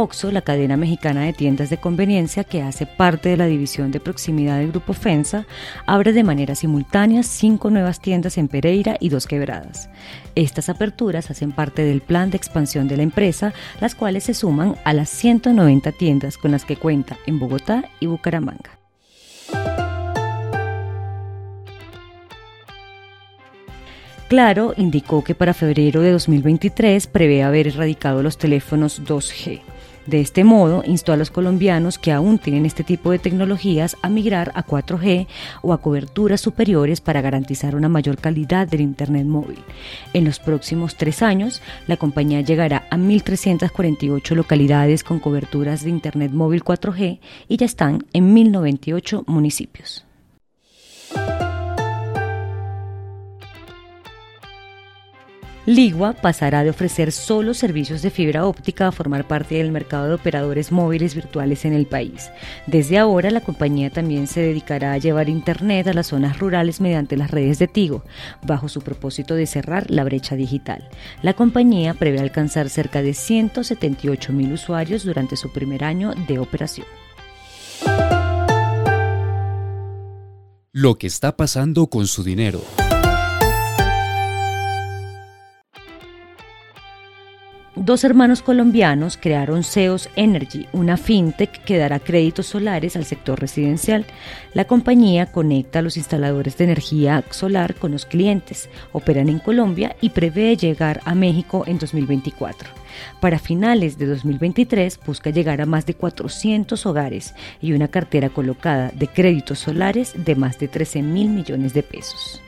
OXO, la cadena mexicana de tiendas de conveniencia que hace parte de la división de proximidad del Grupo FENSA, abre de manera simultánea cinco nuevas tiendas en Pereira y dos quebradas. Estas aperturas hacen parte del plan de expansión de la empresa, las cuales se suman a las 190 tiendas con las que cuenta en Bogotá y Bucaramanga. Claro indicó que para febrero de 2023 prevé haber erradicado los teléfonos 2G. De este modo, instó a los colombianos que aún tienen este tipo de tecnologías a migrar a 4G o a coberturas superiores para garantizar una mayor calidad del Internet móvil. En los próximos tres años, la compañía llegará a 1.348 localidades con coberturas de Internet móvil 4G y ya están en 1.098 municipios. Ligua pasará de ofrecer solo servicios de fibra óptica a formar parte del mercado de operadores móviles virtuales en el país. Desde ahora, la compañía también se dedicará a llevar Internet a las zonas rurales mediante las redes de Tigo, bajo su propósito de cerrar la brecha digital. La compañía prevé alcanzar cerca de 178 mil usuarios durante su primer año de operación. Lo que está pasando con su dinero. Dos hermanos colombianos crearon Seos Energy, una fintech que dará créditos solares al sector residencial. La compañía conecta a los instaladores de energía solar con los clientes, operan en Colombia y prevé llegar a México en 2024. Para finales de 2023 busca llegar a más de 400 hogares y una cartera colocada de créditos solares de más de 13 mil millones de pesos.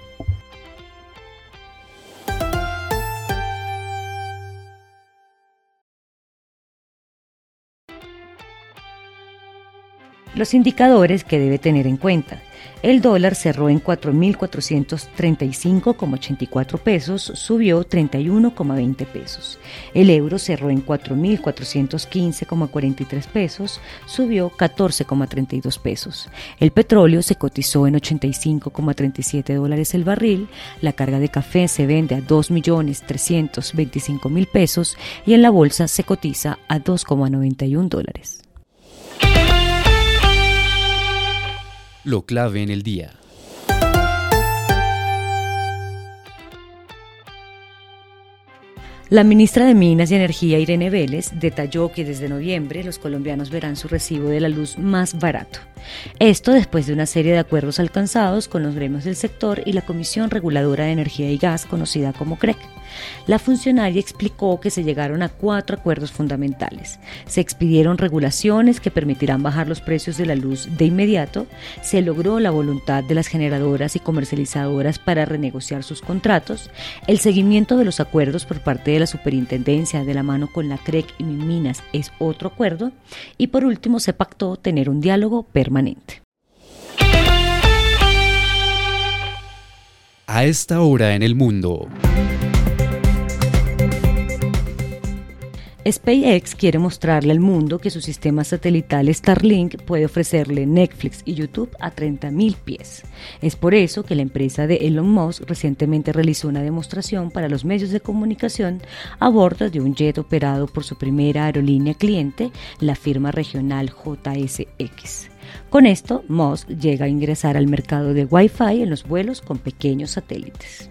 Los indicadores que debe tener en cuenta. El dólar cerró en 4.435,84 pesos, subió 31,20 pesos. El euro cerró en 4.415,43 pesos, subió 14,32 pesos. El petróleo se cotizó en 85,37 dólares el barril. La carga de café se vende a 2.325.000 pesos y en la bolsa se cotiza a 2,91 dólares. Lo clave en el día. La ministra de Minas y Energía, Irene Vélez, detalló que desde noviembre los colombianos verán su recibo de la luz más barato. Esto después de una serie de acuerdos alcanzados con los gremios del sector y la Comisión Reguladora de Energía y Gas, conocida como CREC. La funcionaria explicó que se llegaron a cuatro acuerdos fundamentales. Se expidieron regulaciones que permitirán bajar los precios de la luz de inmediato, se logró la voluntad de las generadoras y comercializadoras para renegociar sus contratos, el seguimiento de los acuerdos por parte de la superintendencia de la mano con la CREC y Minas es otro acuerdo, y por último se pactó tener un diálogo permanente. A esta hora en el mundo. SpaceX quiere mostrarle al mundo que su sistema satelital Starlink puede ofrecerle Netflix y YouTube a 30.000 pies. Es por eso que la empresa de Elon Musk recientemente realizó una demostración para los medios de comunicación a bordo de un jet operado por su primera aerolínea cliente, la firma regional JSX. Con esto, Musk llega a ingresar al mercado de Wi-Fi en los vuelos con pequeños satélites.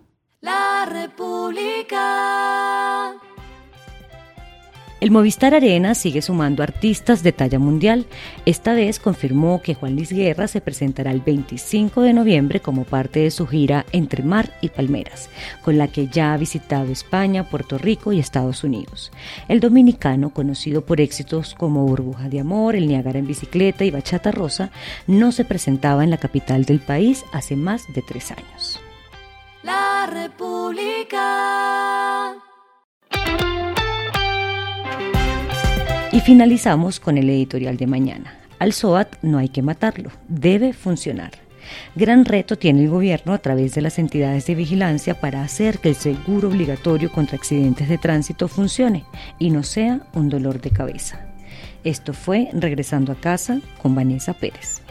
El Movistar Arena sigue sumando artistas de talla mundial. Esta vez confirmó que Juan Luis Guerra se presentará el 25 de noviembre como parte de su gira Entre Mar y Palmeras, con la que ya ha visitado España, Puerto Rico y Estados Unidos. El dominicano, conocido por éxitos como Burbuja de Amor, El Niágara en bicicleta y Bachata Rosa, no se presentaba en la capital del país hace más de tres años. La República. Y finalizamos con el editorial de mañana. Al SOAT no hay que matarlo, debe funcionar. Gran reto tiene el gobierno a través de las entidades de vigilancia para hacer que el seguro obligatorio contra accidentes de tránsito funcione y no sea un dolor de cabeza. Esto fue Regresando a casa con Vanessa Pérez.